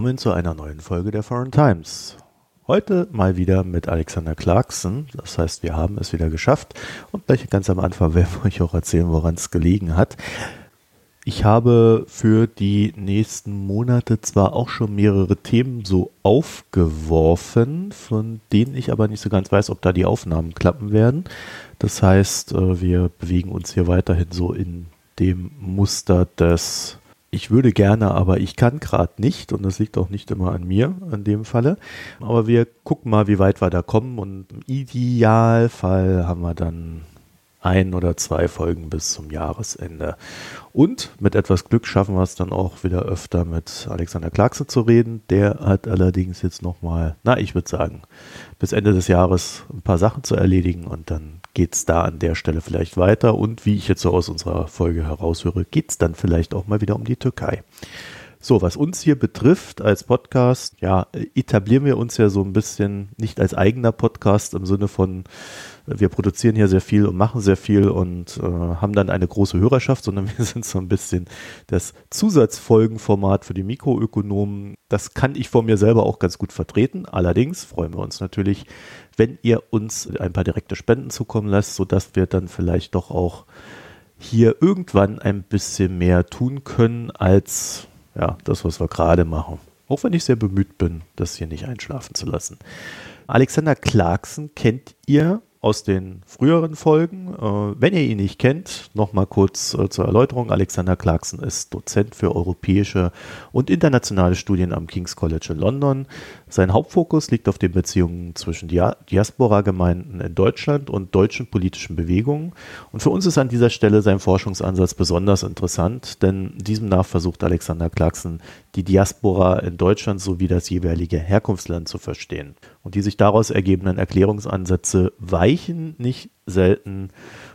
Willkommen zu einer neuen Folge der Foreign Times. Heute mal wieder mit Alexander Clarkson. Das heißt, wir haben es wieder geschafft. Und gleich ganz am Anfang werden wir euch auch erzählen, woran es gelegen hat. Ich habe für die nächsten Monate zwar auch schon mehrere Themen so aufgeworfen, von denen ich aber nicht so ganz weiß, ob da die Aufnahmen klappen werden. Das heißt, äh, wir bewegen uns hier weiterhin so in dem Muster des ich würde gerne, aber ich kann gerade nicht und das liegt auch nicht immer an mir in dem Falle. Aber wir gucken mal, wie weit wir da kommen und im Idealfall haben wir dann ein oder zwei Folgen bis zum Jahresende. Und mit etwas Glück schaffen wir es dann auch wieder öfter mit Alexander Clarkson zu reden. Der hat allerdings jetzt nochmal, na, ich würde sagen, bis Ende des Jahres ein paar Sachen zu erledigen und dann geht es da an der Stelle vielleicht weiter. Und wie ich jetzt so aus unserer Folge heraushöre, geht es dann vielleicht auch mal wieder um die Türkei. So, was uns hier betrifft als Podcast, ja, etablieren wir uns ja so ein bisschen nicht als eigener Podcast im Sinne von, wir produzieren hier sehr viel und machen sehr viel und äh, haben dann eine große Hörerschaft, sondern wir sind so ein bisschen das Zusatzfolgenformat für die Mikroökonomen. Das kann ich vor mir selber auch ganz gut vertreten. Allerdings freuen wir uns natürlich, wenn ihr uns ein paar direkte Spenden zukommen lasst, sodass wir dann vielleicht doch auch hier irgendwann ein bisschen mehr tun können als ja, das, was wir gerade machen. Auch wenn ich sehr bemüht bin, das hier nicht einschlafen zu lassen. Alexander Clarkson kennt ihr aus den früheren Folgen. Äh, wenn ihr ihn nicht kennt, nochmal kurz äh, zur Erläuterung. Alexander Clarkson ist Dozent für europäische und internationale Studien am King's College in London. Sein Hauptfokus liegt auf den Beziehungen zwischen Dia Diaspora-Gemeinden in Deutschland und deutschen politischen Bewegungen. Und für uns ist an dieser Stelle sein Forschungsansatz besonders interessant, denn diesem nach versucht Alexander Clarkson, die Diaspora in Deutschland sowie das jeweilige Herkunftsland zu verstehen. Und die sich daraus ergebenden Erklärungsansätze weichen nicht selten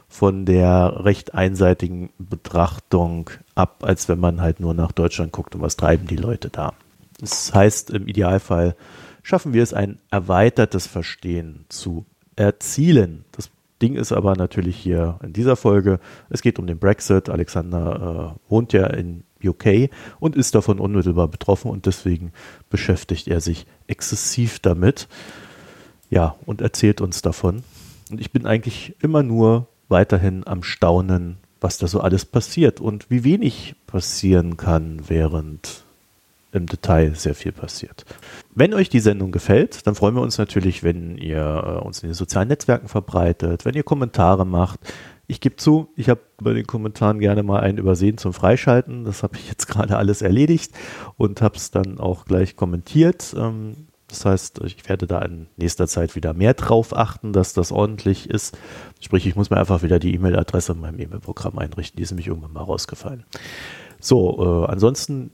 von der recht einseitigen Betrachtung ab, als wenn man halt nur nach Deutschland guckt und was treiben die Leute da. Das heißt, im Idealfall schaffen wir es, ein erweitertes Verstehen zu erzielen. Das Ding ist aber natürlich hier in dieser Folge, es geht um den Brexit. Alexander äh, wohnt ja in UK und ist davon unmittelbar betroffen und deswegen beschäftigt er sich exzessiv damit. Ja, und erzählt uns davon. Und ich bin eigentlich immer nur weiterhin am Staunen, was da so alles passiert und wie wenig passieren kann, während im Detail sehr viel passiert. Wenn euch die Sendung gefällt, dann freuen wir uns natürlich, wenn ihr äh, uns in den sozialen Netzwerken verbreitet, wenn ihr Kommentare macht, ich gebe zu, ich habe bei den Kommentaren gerne mal einen übersehen zum Freischalten. Das habe ich jetzt gerade alles erledigt und habe es dann auch gleich kommentiert. Ähm, das heißt, ich werde da in nächster Zeit wieder mehr drauf achten, dass das ordentlich ist. Sprich, ich muss mir einfach wieder die E-Mail-Adresse in meinem E-Mail-Programm einrichten. Die ist nämlich irgendwann mal rausgefallen. So, äh, ansonsten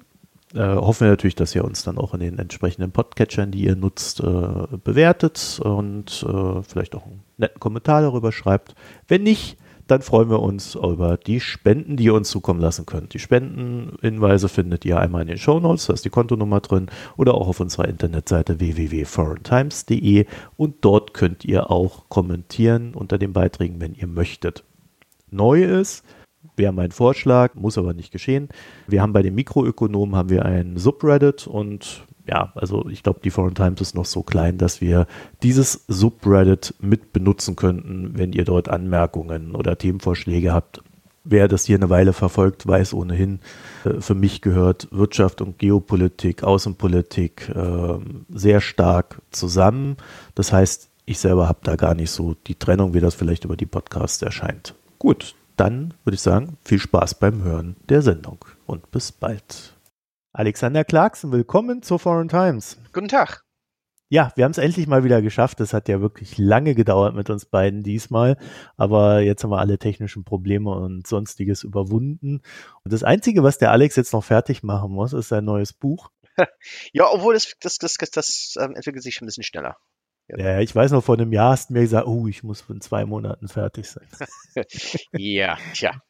äh, hoffen wir natürlich, dass ihr uns dann auch in den entsprechenden Podcatchern, die ihr nutzt, äh, bewertet und äh, vielleicht auch einen netten Kommentar darüber schreibt. Wenn nicht, dann freuen wir uns über die Spenden, die ihr uns zukommen lassen könnt. Die Spendenhinweise findet ihr einmal in den Show Notes, da ist die Kontonummer drin, oder auch auf unserer Internetseite www.foreigntimes.de und dort könnt ihr auch kommentieren unter den Beiträgen, wenn ihr möchtet. Neu ist, wäre mein Vorschlag, muss aber nicht geschehen. Wir haben bei den Mikroökonomen haben wir ein Subreddit und ja, also ich glaube, die Foreign Times ist noch so klein, dass wir dieses Subreddit mit benutzen könnten, wenn ihr dort Anmerkungen oder Themenvorschläge habt. Wer das hier eine Weile verfolgt, weiß ohnehin, äh, für mich gehört Wirtschaft und Geopolitik, Außenpolitik äh, sehr stark zusammen. Das heißt, ich selber habe da gar nicht so die Trennung, wie das vielleicht über die Podcasts erscheint. Gut, dann würde ich sagen, viel Spaß beim Hören der Sendung und bis bald. Alexander Clarkson, willkommen zur Foreign Times. Guten Tag. Ja, wir haben es endlich mal wieder geschafft. Es hat ja wirklich lange gedauert mit uns beiden diesmal. Aber jetzt haben wir alle technischen Probleme und sonstiges überwunden. Und das Einzige, was der Alex jetzt noch fertig machen muss, ist sein neues Buch. ja, obwohl das, das, das, das, das ähm, entwickelt sich schon ein bisschen schneller. Ja, ich weiß noch, vor einem Jahr hast du mir gesagt, oh, ich muss in zwei Monaten fertig sein. ja, tja.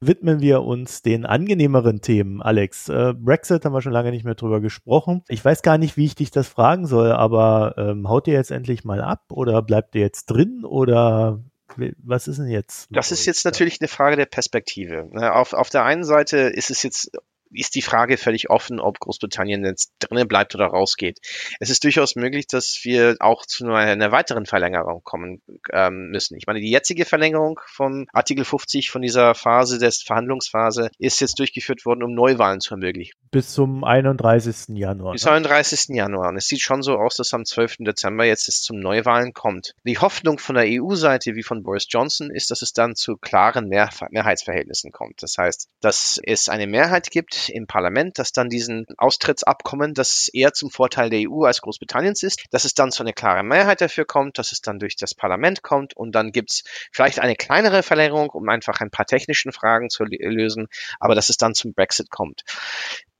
Widmen wir uns den angenehmeren Themen, Alex. Äh, Brexit haben wir schon lange nicht mehr drüber gesprochen. Ich weiß gar nicht, wie ich dich das fragen soll, aber ähm, haut ihr jetzt endlich mal ab oder bleibt ihr jetzt drin oder was ist denn jetzt? Das ist jetzt natürlich eine Frage der Perspektive. Auf, auf der einen Seite ist es jetzt ist die Frage völlig offen, ob Großbritannien jetzt drinnen bleibt oder rausgeht. Es ist durchaus möglich, dass wir auch zu einer weiteren Verlängerung kommen ähm, müssen. Ich meine, die jetzige Verlängerung von Artikel 50 von dieser Phase des Verhandlungsphase ist jetzt durchgeführt worden, um Neuwahlen zu ermöglichen. Bis zum 31. Januar. Bis zum 31. Januar. Und es sieht schon so aus, dass am 12. Dezember jetzt es zum Neuwahlen kommt. Die Hoffnung von der EU-Seite wie von Boris Johnson ist, dass es dann zu klaren Mehr Mehrheitsverhältnissen kommt. Das heißt, dass es eine Mehrheit gibt im Parlament, dass dann diesen Austrittsabkommen, das eher zum Vorteil der EU als Großbritanniens ist, dass es dann zu einer klaren Mehrheit dafür kommt, dass es dann durch das Parlament kommt und dann gibt es vielleicht eine kleinere Verlängerung, um einfach ein paar technischen Fragen zu lösen, aber dass es dann zum Brexit kommt.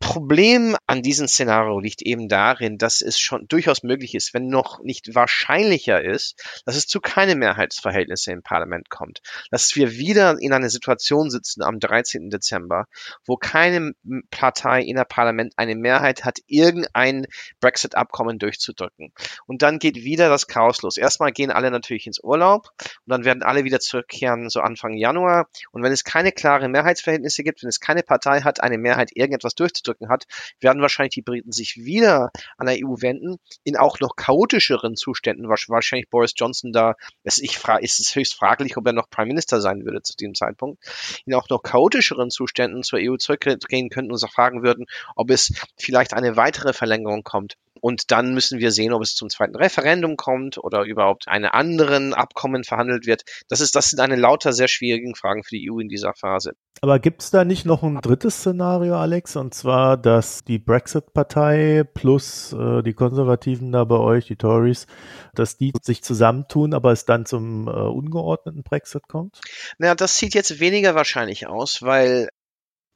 Problem an diesem Szenario liegt eben darin, dass es schon durchaus möglich ist, wenn noch nicht wahrscheinlicher ist, dass es zu keine Mehrheitsverhältnisse im Parlament kommt. Dass wir wieder in einer Situation sitzen am 13. Dezember, wo keine Partei in der Parlament eine Mehrheit hat, irgendein Brexit-Abkommen durchzudrücken. Und dann geht wieder das Chaos los. Erstmal gehen alle natürlich ins Urlaub und dann werden alle wieder zurückkehren, so Anfang Januar. Und wenn es keine klare Mehrheitsverhältnisse gibt, wenn es keine Partei hat, eine Mehrheit irgendetwas durchzudrücken, auszudrücken hat, werden wahrscheinlich die Briten sich wieder an der EU wenden, in auch noch chaotischeren Zuständen. Wahrscheinlich Boris Johnson da, es, ist es höchst fraglich, ob er noch Prime Minister sein würde zu diesem Zeitpunkt, in auch noch chaotischeren Zuständen zur EU zurückgehen könnten und fragen würden, ob es vielleicht eine weitere Verlängerung kommt. Und dann müssen wir sehen, ob es zum zweiten Referendum kommt oder überhaupt eine anderen Abkommen verhandelt wird. Das ist, das sind eine lauter sehr schwierigen Fragen für die EU in dieser Phase. Aber gibt es da nicht noch ein drittes Szenario, Alex? Und zwar, dass die Brexit-Partei plus äh, die Konservativen da bei euch, die Tories, dass die sich zusammentun, aber es dann zum äh, ungeordneten Brexit kommt? Naja, das sieht jetzt weniger wahrscheinlich aus, weil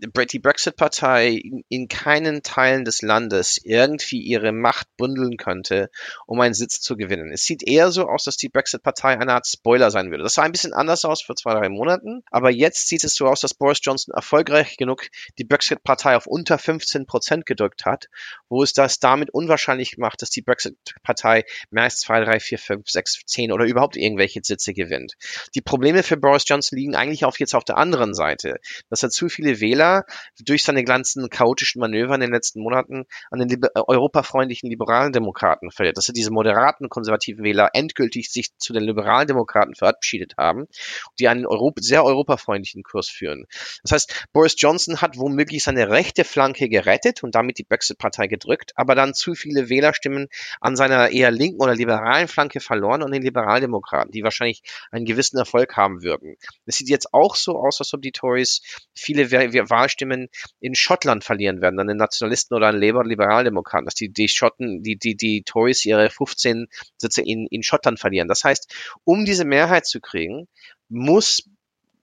die Brexit-Partei in keinen Teilen des Landes irgendwie ihre Macht bündeln könnte, um einen Sitz zu gewinnen. Es sieht eher so aus, dass die Brexit-Partei eine Art Spoiler sein würde. Das sah ein bisschen anders aus vor zwei, drei Monaten, aber jetzt sieht es so aus, dass Boris Johnson erfolgreich genug die Brexit-Partei auf unter 15 Prozent gedrückt hat, wo es das damit unwahrscheinlich macht, dass die Brexit-Partei mehr als zwei, drei, vier, fünf, sechs, zehn oder überhaupt irgendwelche Sitze gewinnt. Die Probleme für Boris Johnson liegen eigentlich auf jetzt auf der anderen Seite, dass er zu viele Wähler durch seine ganzen chaotischen Manöver in den letzten Monaten an den liber äh, europafreundlichen liberalen Demokraten verliert, dass er diese moderaten konservativen Wähler endgültig sich zu den liberalen Demokraten verabschiedet haben, die einen Europ sehr europafreundlichen Kurs führen. Das heißt, Boris Johnson hat womöglich seine rechte Flanke gerettet und damit die Brexit-Partei gedrückt, aber dann zu viele Wählerstimmen an seiner eher linken oder liberalen Flanke verloren und den Liberaldemokraten, die wahrscheinlich einen gewissen Erfolg haben würden. Es sieht jetzt auch so aus, als ob die Tories viele Wahlstimmen in Schottland verlieren werden, an den Nationalisten oder an Labour Liberaldemokraten, dass die, die Schotten, die, die, die Tories ihre 15 Sitze in, in Schottland verlieren. Das heißt, um diese Mehrheit zu kriegen, muss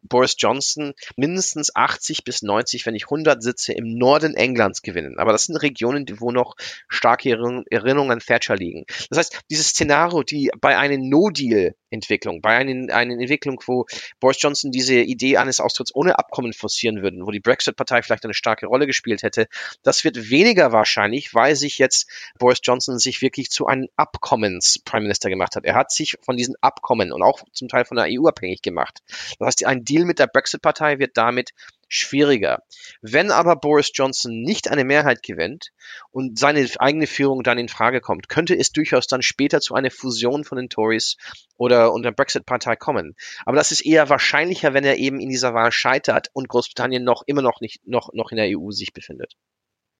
Boris Johnson mindestens 80 bis 90, wenn nicht 100 Sitze im Norden Englands gewinnen. Aber das sind Regionen, wo noch starke Erinnerungen an Thatcher liegen. Das heißt, dieses Szenario, die bei einem No-Deal-Entwicklung, bei einer, einer Entwicklung, wo Boris Johnson diese Idee eines Austritts ohne Abkommen forcieren würde, wo die Brexit-Partei vielleicht eine starke Rolle gespielt hätte, das wird weniger wahrscheinlich, weil sich jetzt Boris Johnson sich wirklich zu einem Abkommens-Prime Minister gemacht hat. Er hat sich von diesen Abkommen und auch zum Teil von der EU abhängig gemacht. Das heißt, ein Deal mit der Brexit-Partei wird damit schwieriger. Wenn aber Boris Johnson nicht eine Mehrheit gewinnt und seine eigene Führung dann in Frage kommt, könnte es durchaus dann später zu einer Fusion von den Tories oder und der Brexit-Partei kommen. Aber das ist eher wahrscheinlicher, wenn er eben in dieser Wahl scheitert und Großbritannien noch immer noch nicht noch, noch in der EU sich befindet.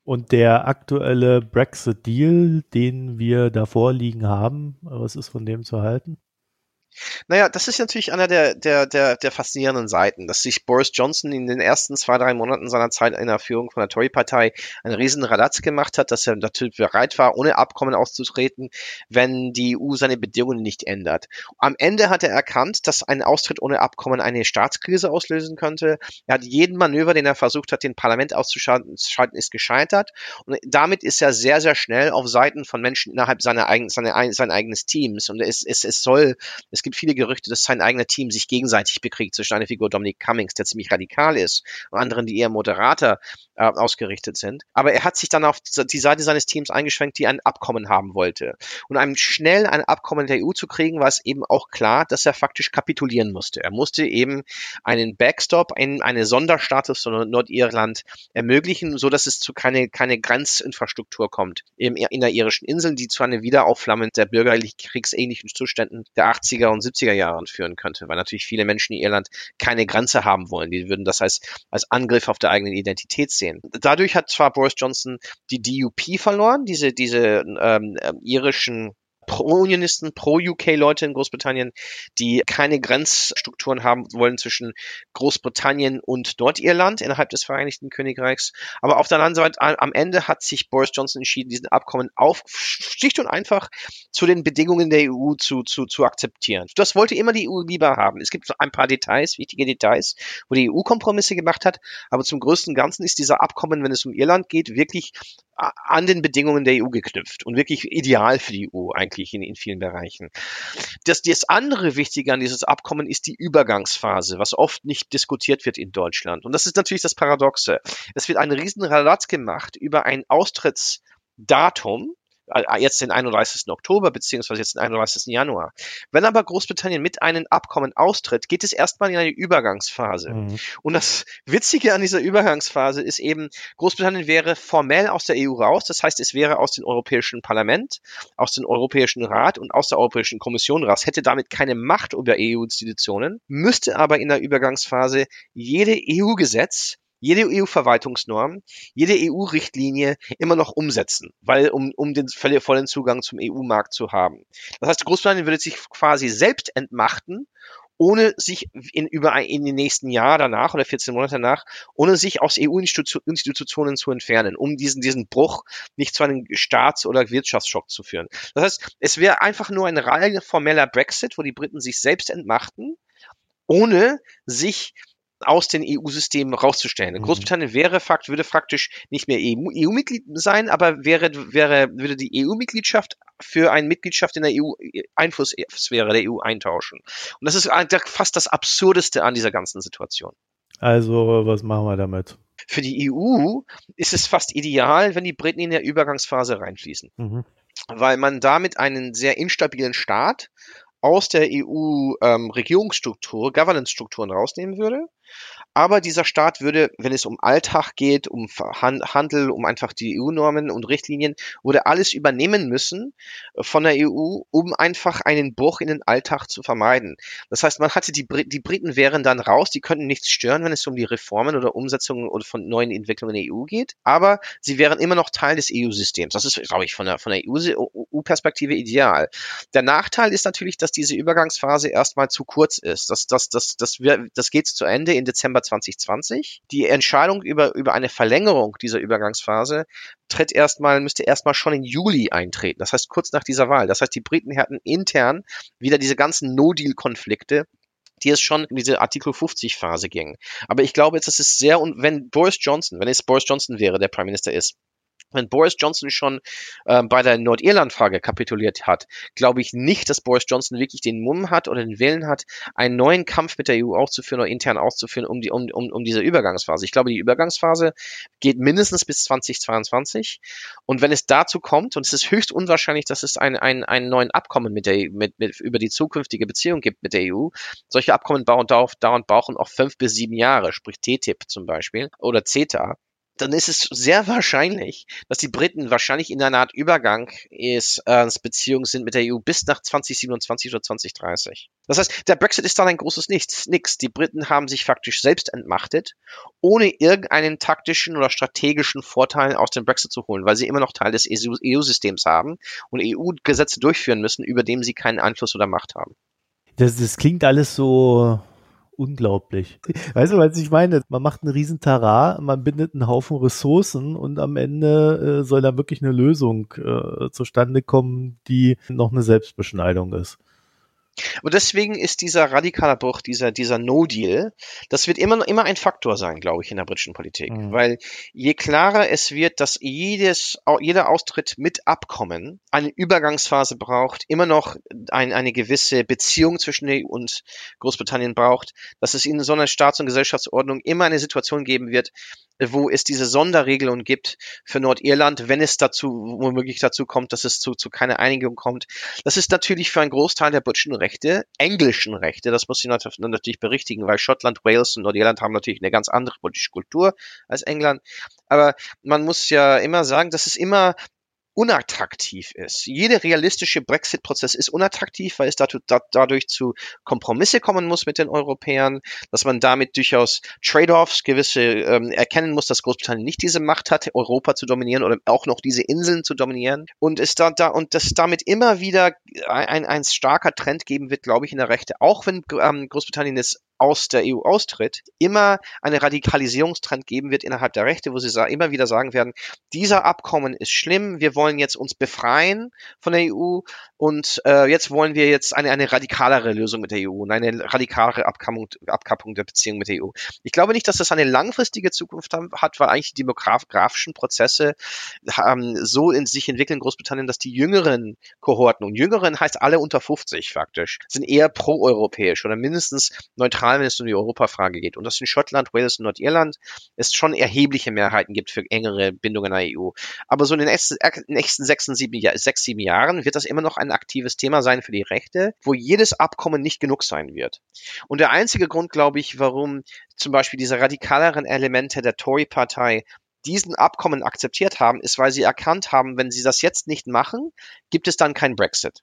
Und der aktuelle Brexit-Deal, den wir da vorliegen haben, was ist von dem zu halten? Naja, das ist natürlich einer der, der, der, der faszinierenden Seiten, dass sich Boris Johnson in den ersten zwei, drei Monaten seiner Zeit in der Führung von der Tory-Partei einen riesen Radatz gemacht hat, dass er natürlich bereit war, ohne Abkommen auszutreten, wenn die EU seine Bedingungen nicht ändert. Am Ende hat er erkannt, dass ein Austritt ohne Abkommen eine Staatskrise auslösen könnte. Er hat jeden Manöver, den er versucht hat, den Parlament auszuschalten, ist gescheitert. Und damit ist er sehr, sehr schnell auf Seiten von Menschen innerhalb seiner eigenen, seiner, sein eigenes Teams. Und es, es, es soll, es Es gibt viele Gerüchte, dass sein eigener Team sich gegenseitig bekriegt zwischen einer Figur Dominic Cummings, der ziemlich radikal ist, und anderen, die eher moderater äh, ausgerichtet sind. Aber er hat sich dann auf die Seite seines Teams eingeschränkt, die ein Abkommen haben wollte. Und einem schnell ein Abkommen der EU zu kriegen, war es eben auch klar, dass er faktisch kapitulieren musste. Er musste eben einen Backstop, in eine Sonderstatus von Nordirland ermöglichen, so dass es zu keine, keine Grenzinfrastruktur kommt im inneririschen Inseln, die zu einem Wiederaufflammen der bürgerlich kriegsähnlichen Zuständen der 80er und 70er Jahren führen könnte, weil natürlich viele Menschen in Irland keine Grenze haben wollen. Die würden das als, als Angriff auf der eigenen Identität sehen. Dadurch hat zwar Boris Johnson die DUP verloren, diese, diese ähm, ähm irischen Pro-Unionisten, Pro-UK-Leute in Großbritannien, die keine Grenzstrukturen haben wollen zwischen Großbritannien und Nordirland innerhalb des Vereinigten Königreichs. Aber auf der anderen Seite, am Ende hat sich Boris Johnson entschieden, diesen Abkommen auf, schlicht und einfach zu den Bedingungen der EU zu, zu, zu akzeptieren. Das wollte immer die EU lieber haben. Es gibt ein paar Details, wichtige Details, wo die EU Kompromisse gemacht hat, aber zum größten Ganzen ist dieser Abkommen, wenn es um Irland geht, wirklich an den Bedingungen der EU geknüpft und wirklich ideal für die EU eigentlich in, in vielen Bereichen. Das, das andere Wichtige an dieses Abkommen ist die Übergangsphase, was oft nicht diskutiert wird in Deutschland. Und das ist natürlich das Paradoxe. Es wird ein riesen gemacht über ein Austrittsdatum, jetzt den 31. Oktober beziehungsweise jetzt den 31. Januar. Wenn aber Großbritannien mit einem Abkommen austritt, geht es erstmal in eine Übergangsphase. Mhm. Und das Witzige an dieser Übergangsphase ist eben, Großbritannien wäre formell aus der EU raus, das heißt, es wäre aus dem Europäischen Parlament, aus dem Europäischen Rat und aus der Europäischen Kommission raus, hätte damit keine Macht über EU-Institutionen, müsste aber in der Übergangsphase jede EU-Gesetz jede EU-Verwaltungsnorm, jede EU-Richtlinie immer noch umsetzen, weil um, um den vollen Zugang zum EU-Markt zu haben. Das heißt, Großbritannien würde sich quasi selbst entmachten ohne sich in, über in den nächsten Jahr danach oder 14 Monate danach, ohne sich aus EU-Institutionen zu entfernen, um diesen, diesen Bruch nicht zu einem Staats- oder Wirtschaftsschock zu führen. Das heißt, es wäre einfach nur ein rein formeller Brexit, wo die Briten sich selbst entmachten, ohne sich aus den EU-Systemen rauszustellen. Mhm. Großbritannien wäre fakt, würde faktisch nicht mehr EU-Mitglied e sein, aber wäre, wäre, würde die EU-Mitgliedschaft für eine Mitgliedschaft in der EU Einflusssphäre der EU eintauschen. Und das ist fast das Absurdeste an dieser ganzen Situation. Also, was machen wir damit? Für die EU ist es fast ideal, wenn die Briten in der Übergangsphase reinfließen. Mhm. Weil man damit einen sehr instabilen Staat aus der EU-Regierungsstruktur, ähm, Governance-Strukturen rausnehmen würde aber dieser Staat würde, wenn es um Alltag geht, um Handel, um einfach die EU-Normen und Richtlinien, würde alles übernehmen müssen äh, von der EU, um einfach einen Bruch in den Alltag zu vermeiden. Das heißt, man hatte die, Brit die Briten wären dann raus, die könnten nichts stören, wenn es um die Reformen oder Umsetzungen oder von neuen Entwicklungen in der EU geht, aber sie wären immer noch Teil des EU-Systems. Das ist, glaube ich, von der, von der EU-Perspektive ideal. Der Nachteil ist natürlich, dass diese Übergangsphase erstmal zu kurz ist. Das, das, das, das, das, das geht zu Ende in Dezember 2020. Die Entscheidung über, über eine Verlängerung dieser Übergangsphase tritt erstmal, müsste erstmal schon in Juli eintreten. Das heißt kurz nach dieser Wahl. Das heißt, die Briten hätten intern wieder diese ganzen No-Deal-Konflikte die es schon in diese Artikel 50 Phase ging. Aber ich glaube jetzt, das ist sehr, und wenn Boris Johnson, wenn es Boris Johnson wäre, der Prime Minister ist, wenn Boris Johnson schon äh, bei der Nordirland-Frage kapituliert hat, glaube ich nicht, dass Boris Johnson wirklich den Mumm hat oder den Willen hat, einen neuen Kampf mit der EU auszuführen oder intern auszuführen um, die, um, um, um diese Übergangsphase. Ich glaube, die Übergangsphase geht mindestens bis 2022. Und wenn es dazu kommt, und es ist höchst unwahrscheinlich, dass es ein, ein, einen neuen Abkommen mit der, mit, mit, über die zukünftige Beziehung gibt mit der EU, solche Abkommen dauern, dauern brauchen auch fünf bis sieben Jahre, sprich TTIP zum Beispiel oder CETA dann ist es sehr wahrscheinlich, dass die Briten wahrscheinlich in einer Art Übergang ist, äh, Beziehungen sind mit der EU bis nach 2027 oder 2030. Das heißt, der Brexit ist dann ein großes Nichts. Nix. Die Briten haben sich faktisch selbst entmachtet, ohne irgendeinen taktischen oder strategischen Vorteil aus dem Brexit zu holen, weil sie immer noch Teil des EU-Systems haben und EU-Gesetze durchführen müssen, über dem sie keinen Einfluss oder Macht haben. Das, das klingt alles so unglaublich. Weißt du, was ich meine? Man macht einen riesen Tara, man bindet einen Haufen Ressourcen und am Ende äh, soll da wirklich eine Lösung äh, zustande kommen, die noch eine Selbstbeschneidung ist. Und deswegen ist dieser radikale Bruch, dieser, dieser No-Deal, das wird immer, immer ein Faktor sein, glaube ich, in der britischen Politik. Mhm. Weil je klarer es wird, dass jedes, jeder Austritt mit Abkommen eine Übergangsphase braucht, immer noch ein, eine gewisse Beziehung zwischen der EU und Großbritannien braucht, dass es in so einer Staats- und Gesellschaftsordnung immer eine Situation geben wird, wo es diese Sonderregelung gibt für Nordirland, wenn es dazu womöglich dazu kommt, dass es zu, zu keiner Einigung kommt. Das ist natürlich für einen Großteil der britischen Rechte, englischen Rechte, das muss ich natürlich berichtigen, weil Schottland, Wales und Nordirland haben natürlich eine ganz andere politische Kultur als England. Aber man muss ja immer sagen, dass es immer unattraktiv ist. Jeder realistische Brexit-Prozess ist unattraktiv, weil es dadurch zu Kompromisse kommen muss mit den Europäern, dass man damit durchaus Trade-offs gewisse ähm, erkennen muss, dass Großbritannien nicht diese Macht hat, Europa zu dominieren oder auch noch diese Inseln zu dominieren und es da, da und dass damit immer wieder ein, ein starker Trend geben wird, glaube ich, in der Rechte, auch wenn ähm, Großbritannien es aus der EU austritt, immer eine Radikalisierungstrend geben wird innerhalb der Rechte, wo sie immer wieder sagen werden, dieser Abkommen ist schlimm, wir wollen jetzt uns befreien von der EU und äh, jetzt wollen wir jetzt eine, eine radikalere Lösung mit der EU und eine radikalere Abkappung, Abkappung der Beziehung mit der EU. Ich glaube nicht, dass das eine langfristige Zukunft hat, weil eigentlich die demografischen Prozesse ähm, so in sich entwickeln in Großbritannien, dass die jüngeren Kohorten, und jüngeren heißt alle unter 50 faktisch, sind eher proeuropäisch oder mindestens neutral wenn es um die Europafrage geht. Und das in Schottland, Wales und Nordirland es schon erhebliche Mehrheiten gibt für engere Bindungen an der EU. Aber so in den nächsten, nächsten sechs, sieben, sechs, sieben Jahren wird das immer noch ein aktives Thema sein für die Rechte, wo jedes Abkommen nicht genug sein wird. Und der einzige Grund, glaube ich, warum zum Beispiel diese radikaleren Elemente der Tory-Partei diesen Abkommen akzeptiert haben, ist, weil sie erkannt haben, wenn sie das jetzt nicht machen, gibt es dann kein Brexit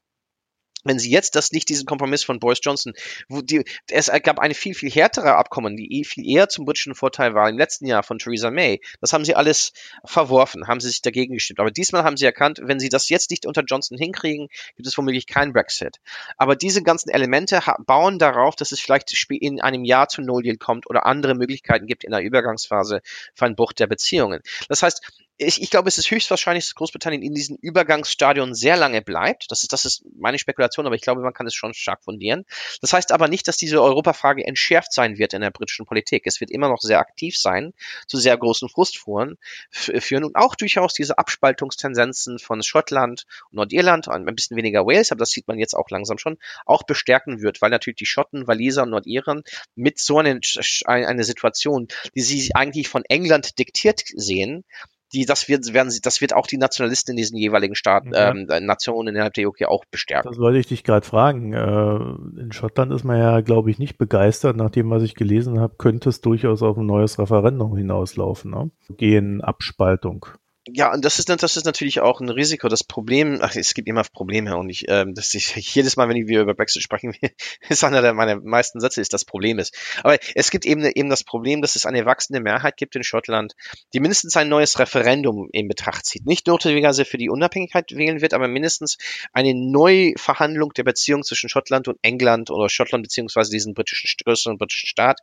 wenn sie jetzt das nicht diesen Kompromiss von Boris Johnson, wo die, es gab eine viel, viel härtere Abkommen, die eh viel eher zum britischen Vorteil war im letzten Jahr von Theresa May. Das haben sie alles verworfen, haben sie sich dagegen gestimmt. Aber diesmal haben sie erkannt, wenn sie das jetzt nicht unter Johnson hinkriegen, gibt es womöglich keinen Brexit. Aber diese ganzen Elemente bauen darauf, dass es vielleicht in einem Jahr zu No Deal kommt oder andere Möglichkeiten gibt in der Übergangsphase für einen Bruch der Beziehungen. Das heißt, ich, ich glaube, es ist höchstwahrscheinlich, dass Großbritannien in diesem Übergangsstadion sehr lange bleibt. Das ist, das ist meine Spekulation, aber ich glaube, man kann es schon stark fundieren. Das heißt aber nicht, dass diese Europafrage entschärft sein wird in der britischen Politik. Es wird immer noch sehr aktiv sein, zu sehr großen Frustfuhren führen und auch durchaus diese Abspaltungstendenzen von Schottland und Nordirland, ein bisschen weniger Wales, aber das sieht man jetzt auch langsam schon, auch bestärken wird, weil natürlich die Schotten, Waliser und Nordiren mit so einer eine Situation, die sie eigentlich von England diktiert sehen, die, das wird, werden sie, das wird auch die Nationalisten in diesen jeweiligen Staaten, ja. ähm, Nationen innerhalb der UK auch bestärken. Das wollte ich dich gerade fragen. Äh, in Schottland ist man ja, glaube ich, nicht begeistert. Nach dem, was ich gelesen habe, könnte es durchaus auf ein neues Referendum hinauslaufen. Ne? Gehen Abspaltung. Ja, und das ist, das ist natürlich auch ein Risiko. Das Problem, ach, es gibt immer Probleme und ich, ähm, dass ich jedes Mal, wenn wir über Brexit sprechen, ist einer der meiner meisten Sätze, ist das Problem ist. Aber es gibt eben, eben das Problem, dass es eine wachsende Mehrheit gibt in Schottland, die mindestens ein neues Referendum in Betracht zieht. Nicht notwendigerweise für die Unabhängigkeit wählen wird, aber mindestens eine Neuverhandlung der Beziehung zwischen Schottland und England oder Schottland beziehungsweise diesen britischen, größeren britischen Staat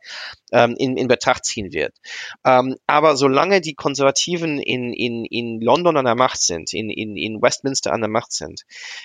ähm, in, in Betracht ziehen wird. Ähm, aber solange die Konservativen in, in in London an der Macht sind, in, in, in Westminster an der Macht sind,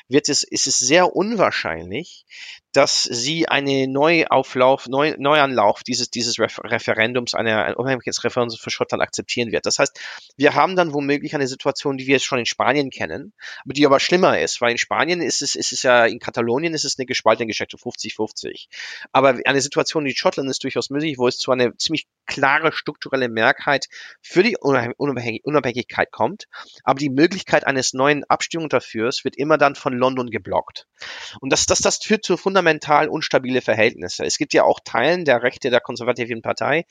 wird es, ist es sehr unwahrscheinlich, dass sie eine Neuauflauf, Neu, Neuanlauf dieses, dieses Referendums, einer, ein unabhängiges Referendum für Schottland akzeptieren wird. Das heißt, wir haben dann womöglich eine Situation, die wir jetzt schon in Spanien kennen, aber die aber schlimmer ist, weil in Spanien ist es, ist es ja, in Katalonien ist es eine gespaltene Geschichte, 50-50. Aber eine Situation in Schottland ist durchaus möglich, wo es zu einer ziemlich klare strukturelle Mehrheit für die Unabhängigkeit kommt, aber die Möglichkeit eines neuen Abstimmung dafür wird immer dann von London geblockt. Und das, das, das führt zu fundamental fundamental unstabile Verhältnisse. Es gibt ja auch Teilen der Rechte der konservativen Partei,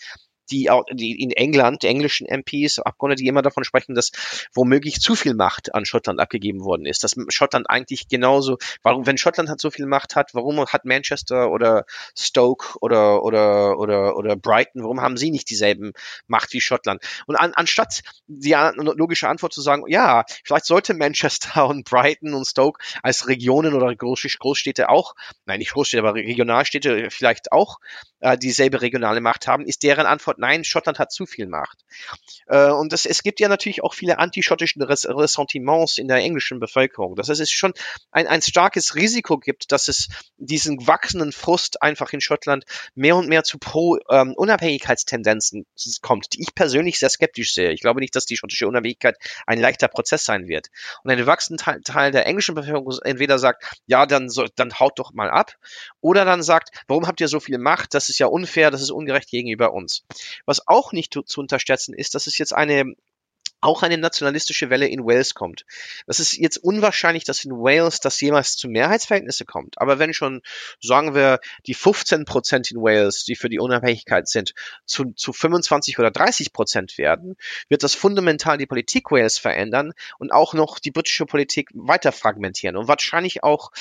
die, die in England, die englischen MPs, Abgeordnete, die immer davon sprechen, dass womöglich zu viel Macht an Schottland abgegeben worden ist. Dass Schottland eigentlich genauso, warum, wenn Schottland hat so viel Macht hat, warum hat Manchester oder Stoke oder, oder, oder, oder Brighton, warum haben sie nicht dieselben Macht wie Schottland? Und an, anstatt die logische Antwort zu sagen, ja, vielleicht sollte Manchester und Brighton und Stoke als Regionen oder Großstädte auch, nein, nicht Großstädte, aber Regionalstädte vielleicht auch äh, dieselbe regionale Macht haben, ist deren Antwort nein, Schottland hat zu viel Macht. Äh, und das, es gibt ja natürlich auch viele antischottischen Ressentiments in der englischen Bevölkerung. Das heißt, es ist schon ein, ein starkes Risiko gibt, dass es diesen wachsenden Frust einfach in Schottland mehr und mehr zu Pro-Unabhängigkeitstendenzen ähm, kommt, die ich persönlich sehr skeptisch sehe. Ich glaube nicht, dass die schottische Unabhängigkeit ein leichter Prozess sein wird. Und ein wachsender Teil, Teil der englischen Bevölkerung entweder sagt, ja, dann, so, dann haut doch mal ab, oder dann sagt, warum habt ihr so viel Macht? Das ist ja unfair, das ist ungerecht gegenüber uns. Was auch nicht zu, zu unterschätzen ist, dass es jetzt eine auch eine nationalistische Welle in Wales kommt. Das ist jetzt unwahrscheinlich, dass in Wales das jemals zu Mehrheitsverhältnisse kommt. Aber wenn schon, sagen wir, die 15 Prozent in Wales, die für die Unabhängigkeit sind, zu, zu 25 oder 30 Prozent werden, wird das fundamental die Politik Wales verändern und auch noch die britische Politik weiter fragmentieren und wahrscheinlich auch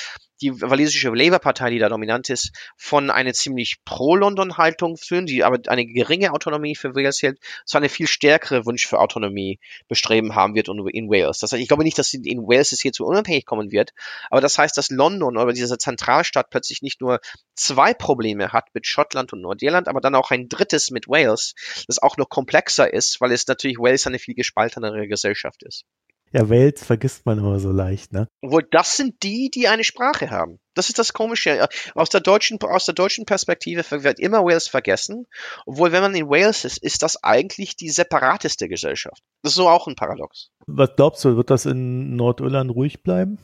die walisische Labour-Partei, die da dominant ist, von einer ziemlich pro-London-Haltung führen, die aber eine geringe Autonomie für Wales hält, zu eine viel stärkere Wunsch für Autonomie bestreben haben wird in Wales. Das heißt, ich glaube nicht, dass in Wales es hier zu unabhängig kommen wird, aber das heißt, dass London oder diese Zentralstadt plötzlich nicht nur zwei Probleme hat mit Schottland und Nordirland, aber dann auch ein drittes mit Wales, das auch noch komplexer ist, weil es natürlich Wales eine viel gespaltenere Gesellschaft ist. Ja, Wales vergisst man immer so leicht, ne? Obwohl, das sind die, die eine Sprache haben. Das ist das Komische. Aus der deutschen, aus der deutschen Perspektive wird immer Wales vergessen. Obwohl, wenn man in Wales ist, ist das eigentlich die separateste Gesellschaft. Das ist so auch ein Paradox. Was glaubst du, wird das in Nordirland ruhig bleiben?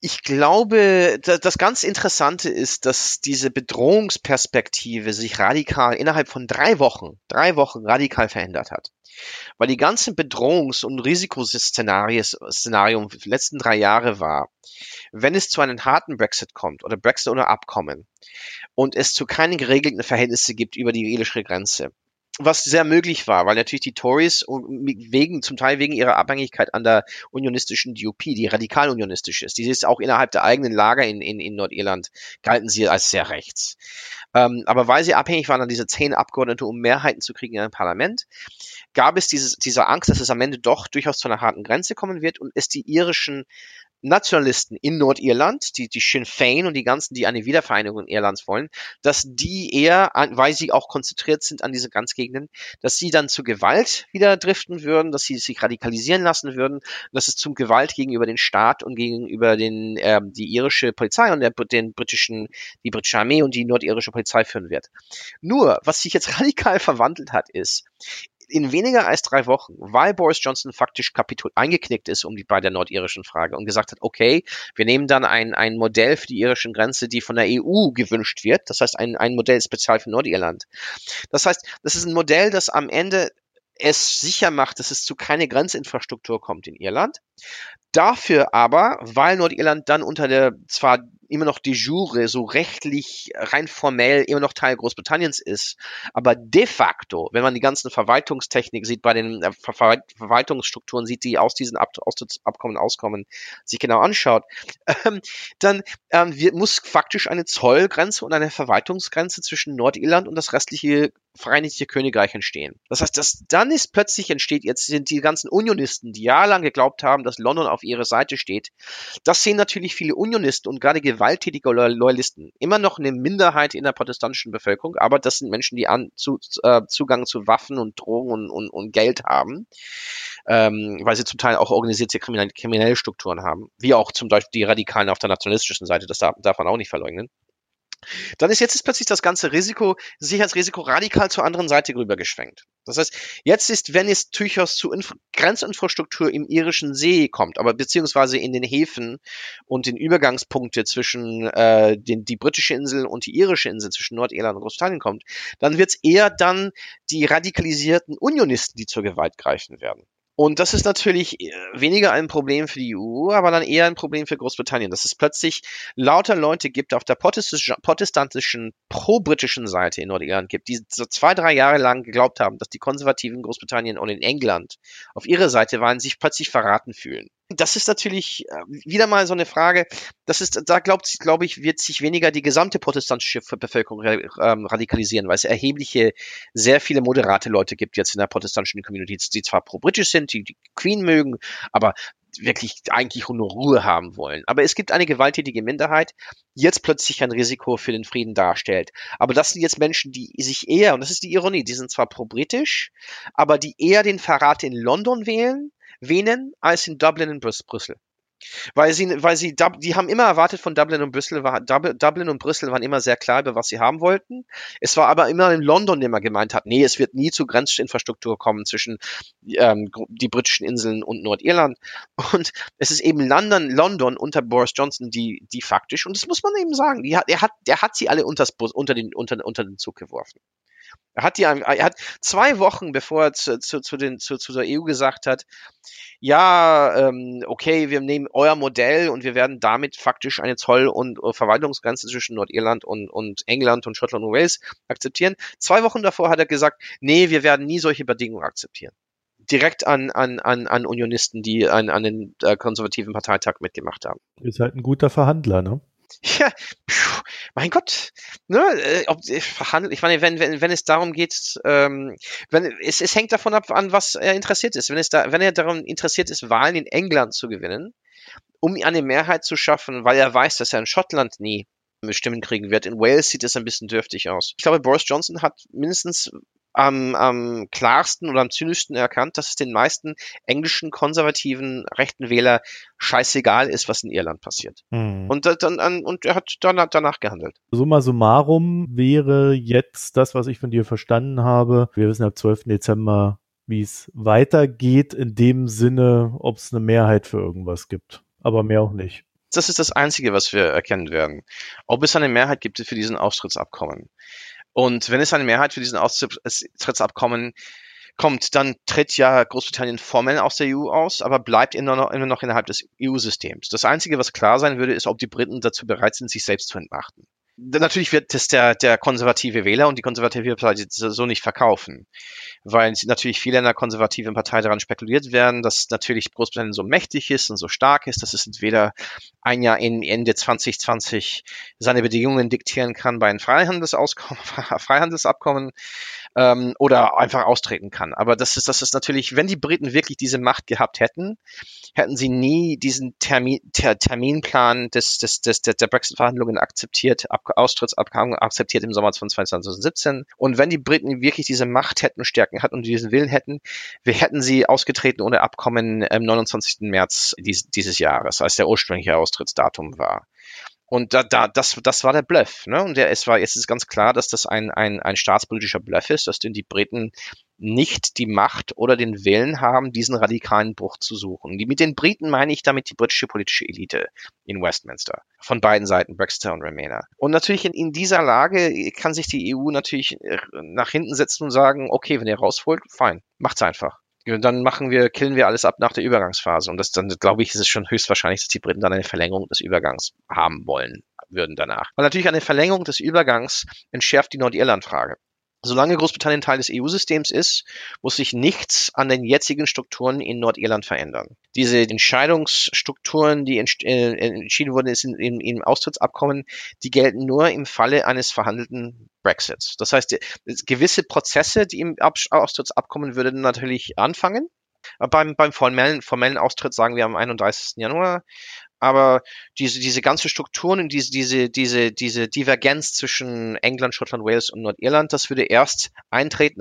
Ich glaube, das ganz Interessante ist, dass diese Bedrohungsperspektive sich radikal innerhalb von drei Wochen, drei Wochen radikal verändert hat. Weil die ganzen Bedrohungs- und Risikoszenarien der letzten drei Jahre war, wenn es zu einem harten Brexit kommt oder Brexit ohne Abkommen und es zu keinen geregelten Verhältnissen gibt über die irische Grenze, was sehr möglich war, weil natürlich die Tories wegen, zum Teil wegen ihrer Abhängigkeit an der unionistischen DUP, die radikal unionistisch ist, die ist auch innerhalb der eigenen Lager in, in, in Nordirland, galten sie als sehr rechts. Ähm, aber weil sie abhängig waren an diese zehn Abgeordnete, um Mehrheiten zu kriegen in einem Parlament, gab es dieses, diese Angst, dass es am Ende doch durchaus zu einer harten Grenze kommen wird und es die irischen Nationalisten in Nordirland, die, die Sinn Fein und die ganzen, die eine Wiedervereinigung Irlands wollen, dass die eher, weil sie auch konzentriert sind an diese Grenzgegenden, dass sie dann zu Gewalt wieder driften würden, dass sie sich radikalisieren lassen würden, dass es zum Gewalt gegenüber den Staat und gegenüber den, äh, die irische Polizei und der, den britischen, die britische Armee und die nordirische Polizei führen wird. Nur, was sich jetzt radikal verwandelt hat, ist, in weniger als drei Wochen, weil Boris Johnson faktisch kapitul eingeknickt ist um die, bei der nordirischen Frage und gesagt hat, okay, wir nehmen dann ein, ein Modell für die irische Grenze, die von der EU gewünscht wird. Das heißt, ein, ein Modell spezial für Nordirland. Das heißt, das ist ein Modell, das am Ende es sicher macht, dass es zu keine Grenzinfrastruktur kommt in Irland. Dafür aber, weil Nordirland dann unter der zwar immer noch de jure, so rechtlich, rein formell immer noch Teil Großbritanniens ist. Aber de facto, wenn man die ganzen Verwaltungstechnik sieht, bei den äh, Ver Verwaltungsstrukturen sieht, die aus diesen Ab aus Abkommen auskommen, sich genau anschaut, ähm, dann ähm, wird, muss faktisch eine Zollgrenze und eine Verwaltungsgrenze zwischen Nordirland und das restliche Vereinigte Königreich entstehen. Das heißt, dass dann ist plötzlich entsteht, jetzt sind die ganzen Unionisten, die jahrelang geglaubt haben, dass London auf ihrer Seite steht, das sehen natürlich viele Unionisten und gerade gewalttätige Loyalisten. Immer noch eine Minderheit in der protestantischen Bevölkerung, aber das sind Menschen, die an, zu, äh, Zugang zu Waffen und Drogen und, und, und Geld haben, ähm, weil sie zum Teil auch organisierte kriminelle, kriminelle Strukturen haben, wie auch zum Beispiel die Radikalen auf der nationalistischen Seite, das darf, darf man auch nicht verleugnen. Dann ist jetzt ist plötzlich das ganze Risiko, Sicherheitsrisiko radikal zur anderen Seite rübergeschwenkt. Das heißt, jetzt ist, wenn es durchaus zu Inf Grenzinfrastruktur im irischen See kommt, aber beziehungsweise in den Häfen und den Übergangspunkte zwischen äh, den, die britische Insel und die irische Insel, zwischen Nordirland und Großbritannien kommt, dann wird es eher dann die radikalisierten Unionisten, die zur Gewalt greifen werden. Und das ist natürlich äh, weniger ein Problem für die EU, aber dann eher ein Problem für Großbritannien, dass es plötzlich lauter Leute gibt auf der protestantischen, pro-britischen Seite in Nordirland gibt, die so zwei, drei Jahre lang geglaubt haben, dass die Konservativen in Großbritannien und in England auf ihrer Seite waren, sich plötzlich verraten fühlen. Das ist natürlich äh, wieder mal so eine Frage. Das ist, da glaubt, glaube ich, wird sich weniger die gesamte protestantische Bevölkerung ähm, radikalisieren, weil es erhebliche, sehr viele moderate Leute gibt jetzt in der protestantischen Community, die zwar pro-britisch sind, die die Queen mögen, aber wirklich eigentlich nur Ruhe haben wollen. Aber es gibt eine gewalttätige Minderheit, die jetzt plötzlich ein Risiko für den Frieden darstellt. Aber das sind jetzt Menschen, die sich eher, und das ist die Ironie, die sind zwar pro-britisch, aber die eher den Verrat in London wählen, wähnen, als in Dublin und Brüssel. Weil sie, weil sie, die haben immer erwartet von Dublin und Brüssel, war, Dublin und Brüssel waren immer sehr klar über was sie haben wollten. Es war aber immer in London, der man gemeint hat, nee, es wird nie zu Grenzinfrastruktur kommen zwischen ähm, die britischen Inseln und Nordirland. Und es ist eben London, London unter Boris Johnson, die, die faktisch, und das muss man eben sagen, die hat, er hat, der hat sie alle unters, unter den, unter, unter den Zug geworfen. Er hat die, er hat zwei Wochen, bevor er zu, zu, zu, den, zu, zu der EU gesagt hat, ja, ähm, okay, wir nehmen euer Modell und wir werden damit faktisch eine Zoll- und uh, Verwaltungsgrenze zwischen Nordirland und, und England und Schottland und Wales akzeptieren. Zwei Wochen davor hat er gesagt, nee, wir werden nie solche Bedingungen akzeptieren. Direkt an, an, an, an Unionisten, die an, an den äh, konservativen Parteitag mitgemacht haben. Ist halt ein guter Verhandler, ne? Ja, pfuh, mein Gott, ne, äh, ob äh, ich meine, wenn, wenn, wenn es darum geht, ähm, wenn, es, es hängt davon ab, an was er interessiert ist. Wenn es da, wenn er daran interessiert ist, Wahlen in England zu gewinnen, um eine Mehrheit zu schaffen, weil er weiß, dass er in Schottland nie Stimmen kriegen wird. In Wales sieht es ein bisschen dürftig aus. Ich glaube, Boris Johnson hat mindestens am, am klarsten oder am zynischsten erkannt, dass es den meisten englischen konservativen rechten Wähler scheißegal ist, was in Irland passiert. Mhm. Und, dann, und er hat danach, danach gehandelt. Summa summarum wäre jetzt das, was ich von dir verstanden habe. Wir wissen ab 12. Dezember, wie es weitergeht, in dem Sinne, ob es eine Mehrheit für irgendwas gibt. Aber mehr auch nicht. Das ist das Einzige, was wir erkennen werden. Ob es eine Mehrheit gibt für diesen Austrittsabkommen. Und wenn es eine Mehrheit für diesen Austrittsabkommen kommt, dann tritt ja Großbritannien formell aus der EU aus, aber bleibt immer noch, immer noch innerhalb des EU-Systems. Das Einzige, was klar sein würde, ist, ob die Briten dazu bereit sind, sich selbst zu entmachten. Natürlich wird das der, der konservative Wähler und die konservative Partei so nicht verkaufen, weil natürlich viele in der konservativen Partei daran spekuliert werden, dass natürlich Großbritannien so mächtig ist und so stark ist, dass es entweder ein Jahr in Ende 2020 seine Bedingungen diktieren kann bei einem Freihandelsabkommen ähm, oder einfach austreten kann. Aber das ist, das ist natürlich, wenn die Briten wirklich diese Macht gehabt hätten, hätten sie nie diesen Termin, ter, Terminplan des, des, des, der, Brexit-Verhandlungen akzeptiert, Ab, Austrittsabkommen akzeptiert im Sommer von 2017. Und wenn die Briten wirklich diese Macht hätten, Stärken hatten und diesen Willen hätten, wir hätten sie ausgetreten ohne Abkommen am 29. März dies, dieses Jahres, als der ursprüngliche Austrittsdatum war. Und da, da, das, das war der Bluff. Ne? Und der, es war jetzt ist ganz klar, dass das ein, ein, ein staatspolitischer Bluff ist, dass denn die Briten nicht die Macht oder den Willen haben, diesen radikalen Bruch zu suchen. Die, mit den Briten meine ich damit die britische politische Elite in Westminster. Von beiden Seiten, Brexiter und Remainer. Und natürlich in, in dieser Lage kann sich die EU natürlich äh, nach hinten setzen und sagen, okay, wenn ihr raus wollt, fein, macht's einfach dann machen wir, killen wir alles ab nach der Übergangsphase. Und das dann, glaube ich, ist es schon höchstwahrscheinlich, dass die Briten dann eine Verlängerung des Übergangs haben wollen würden danach. Weil natürlich eine Verlängerung des Übergangs entschärft die Nordirland-Frage. Solange Großbritannien Teil des EU-Systems ist, muss sich nichts an den jetzigen Strukturen in Nordirland verändern. Diese Entscheidungsstrukturen, die äh, entschieden wurden in, in, im Austrittsabkommen, die gelten nur im Falle eines verhandelten Brexits. Das heißt, gewisse Prozesse, die im Austrittsabkommen würden natürlich anfangen. Beim, beim formellen, formellen Austritt sagen wir am 31. Januar aber diese, diese ganze Strukturen und diese, diese, diese, diese Divergenz zwischen England, Schottland, Wales und Nordirland, das würde erst eintreten,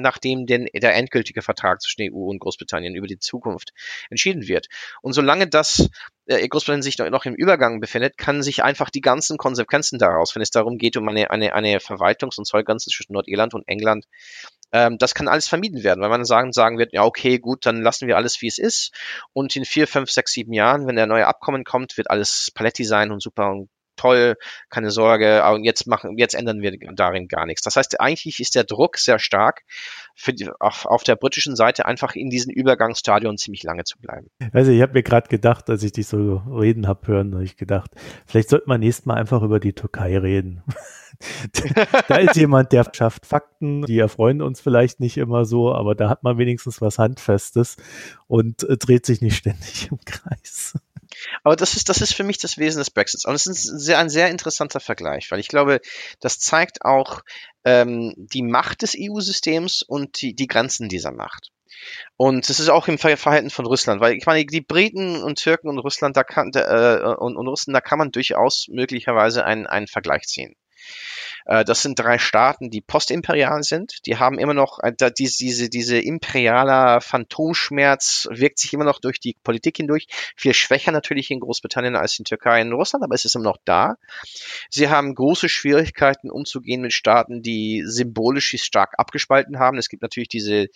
nachdem den, der endgültige Vertrag zwischen EU und Großbritannien über die Zukunft entschieden wird. Und solange das äh, Großbritannien sich noch im Übergang befindet, kann sich einfach die ganzen Konsequenzen daraus, wenn es darum geht, um eine, eine, eine Verwaltungs- und Zollgrenze zwischen Nordirland und England, ähm, das kann alles vermieden werden, weil man sagen, sagen wird, ja, okay, gut, dann lassen wir alles, wie es ist. Und in vier, fünf, sechs, sieben Jahren, wenn der neue Abkommen kommt, wird alles Paletti sein und super und toll, keine Sorge, und jetzt machen, jetzt ändern wir darin gar nichts. Das heißt, eigentlich ist der Druck sehr stark, für die, auf, auf der britischen Seite einfach in diesen Übergangsstadion ziemlich lange zu bleiben. Also ich habe mir gerade gedacht, als ich dich so reden habe hören, habe ich gedacht, vielleicht sollte man nächstes Mal einfach über die Türkei reden. da ist jemand, der schafft Fakten, die erfreuen uns vielleicht nicht immer so, aber da hat man wenigstens was Handfestes und äh, dreht sich nicht ständig im Kreis. Aber das ist, das ist für mich das Wesen des Brexits. Und es ist ein sehr, ein sehr interessanter Vergleich, weil ich glaube, das zeigt auch ähm, die Macht des EU-Systems und die, die Grenzen dieser Macht. Und es ist auch im Verhalten von Russland, weil ich meine, die Briten und Türken und Russland, da kann, äh, und, und Russen, da kann man durchaus möglicherweise einen, einen Vergleich ziehen. Äh, das sind drei Staaten, die postimperial sind. Die haben immer noch äh, diese, diese imperialer Phantomschmerz wirkt sich immer noch durch die Politik hindurch. Viel schwächer natürlich in Großbritannien als in Türkei und Russland, aber es ist immer noch da. Sie haben große Schwierigkeiten umzugehen mit Staaten, die symbolisch stark abgespalten haben. Es gibt natürlich diese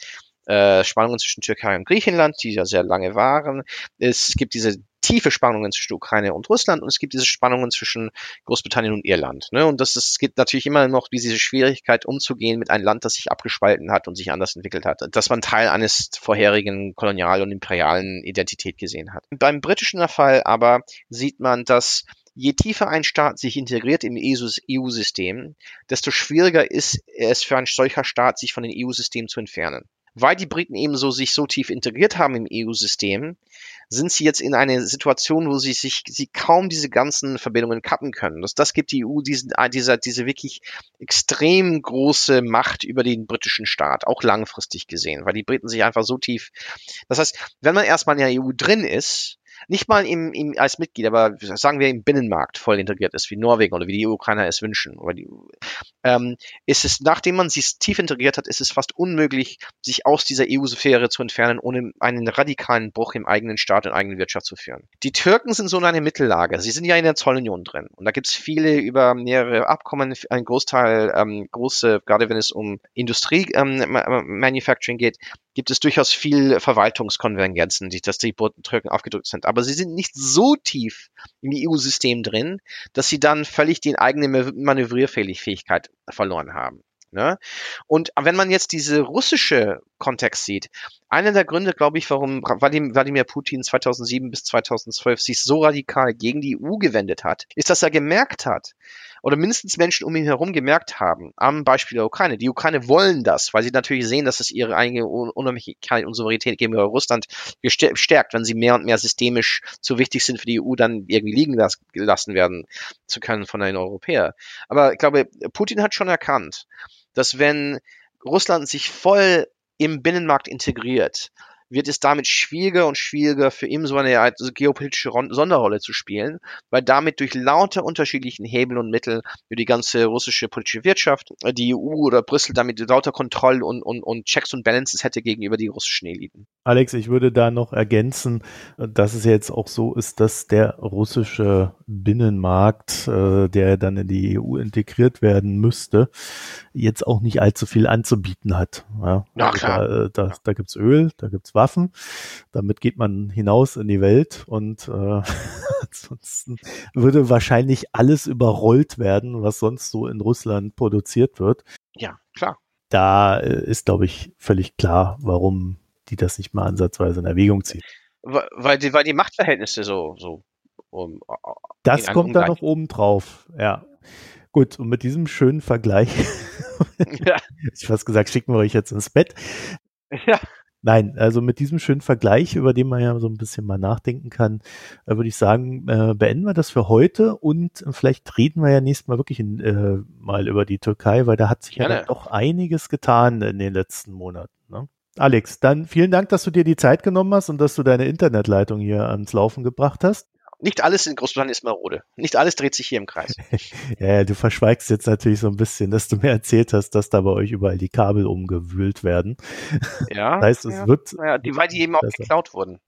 äh, Spannungen zwischen Türkei und Griechenland, die ja sehr lange waren. Es gibt diese tiefe Spannungen zwischen Ukraine und Russland und es gibt diese Spannungen zwischen Großbritannien und Irland. Ne? Und das, es gibt natürlich immer noch diese Schwierigkeit, umzugehen mit einem Land, das sich abgespalten hat und sich anders entwickelt hat, dass man Teil eines vorherigen kolonialen und imperialen Identität gesehen hat. Beim britischen Fall aber sieht man, dass je tiefer ein Staat sich integriert im EU-System, desto schwieriger ist es für ein solcher Staat, sich von dem EU-System zu entfernen weil die Briten eben so sich so tief integriert haben im EU-System, sind sie jetzt in eine Situation, wo sie sich sie kaum diese ganzen Verbindungen kappen können. Das, das gibt die EU diesen, ah, dieser, diese wirklich extrem große Macht über den britischen Staat, auch langfristig gesehen, weil die Briten sich einfach so tief. Das heißt, wenn man erstmal in der EU drin ist, nicht mal im, im, als Mitglied, aber sagen wir im Binnenmarkt voll integriert ist, wie Norwegen oder wie die Ukrainer es wünschen, oder die, ähm, ist es, nachdem man sich tief integriert hat, ist es fast unmöglich, sich aus dieser EU-Sphäre zu entfernen, ohne einen radikalen Bruch im eigenen Staat und eigenen Wirtschaft zu führen. Die Türken sind so in einer Mittellage. Sie sind ja in der Zollunion drin. Und da gibt es viele über mehrere Abkommen, ein Großteil, ähm, große, gerade wenn es um Industrie ähm, Manufacturing geht, gibt es durchaus viel Verwaltungskonvergenzen, die, dass die Türken aufgedrückt sind. Aber sie sind nicht so tief im EU-System drin, dass sie dann völlig die eigene Manövrierfähigkeit verloren haben. Ne? Und wenn man jetzt diese russische Kontext sieht, einer der Gründe, glaube ich, warum Wladimir Putin 2007 bis 2012 sich so radikal gegen die EU gewendet hat, ist, dass er gemerkt hat, oder mindestens Menschen um ihn herum gemerkt haben, am Beispiel der Ukraine. Die Ukraine wollen das, weil sie natürlich sehen, dass es ihre eigene Unabhängigkeit und Souveränität gegenüber Russland stärkt, wenn sie mehr und mehr systemisch zu wichtig sind für die EU, dann irgendwie liegen gelassen werden zu können von den Europäern. Aber ich glaube, Putin hat schon erkannt, dass wenn Russland sich voll im Binnenmarkt integriert, wird es damit schwieriger und schwieriger für ihn so eine geopolitische Sonderrolle zu spielen, weil damit durch lauter unterschiedlichen Hebel und Mittel für die ganze russische politische Wirtschaft, äh, die EU oder Brüssel damit lauter Kontroll und, und, und Checks und Balances hätte gegenüber die russischen Eliten. Alex, ich würde da noch ergänzen, dass es jetzt auch so ist, dass der russische Binnenmarkt, äh, der dann in die EU integriert werden müsste, jetzt auch nicht allzu viel anzubieten hat. Ja, ja also klar. Da, äh, da, da gibt's Öl, da gibt's Waffen, damit geht man hinaus in die Welt und äh, ansonsten würde wahrscheinlich alles überrollt werden, was sonst so in Russland produziert wird. Ja, klar. Da äh, ist, glaube ich, völlig klar, warum die das nicht mal ansatzweise in Erwägung ziehen. Weil die, weil die Machtverhältnisse so, so um, das kommt da noch oben drauf, ja. Gut, und mit diesem schönen Vergleich, ja. ich fast gesagt, schicken wir euch jetzt ins Bett. Ja. Nein, also mit diesem schönen Vergleich, über den man ja so ein bisschen mal nachdenken kann, äh, würde ich sagen, äh, beenden wir das für heute und vielleicht reden wir ja nächstes Mal wirklich in, äh, mal über die Türkei, weil da hat sich Gerne. ja doch einiges getan in den letzten Monaten. Ne? Alex, dann vielen Dank, dass du dir die Zeit genommen hast und dass du deine Internetleitung hier ans Laufen gebracht hast. Nicht alles in Großbritannien ist marode. Nicht alles dreht sich hier im Kreis. ja, du verschweigst jetzt natürlich so ein bisschen, dass du mir erzählt hast, dass da bei euch überall die Kabel umgewühlt werden. Ja. Das heißt, es ja, wird. Ja, die, weil die eben auch besser. geklaut wurden.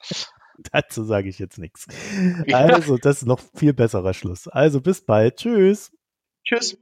Dazu sage ich jetzt nichts. Also, das ist noch viel besserer Schluss. Also, bis bald. Tschüss. Tschüss.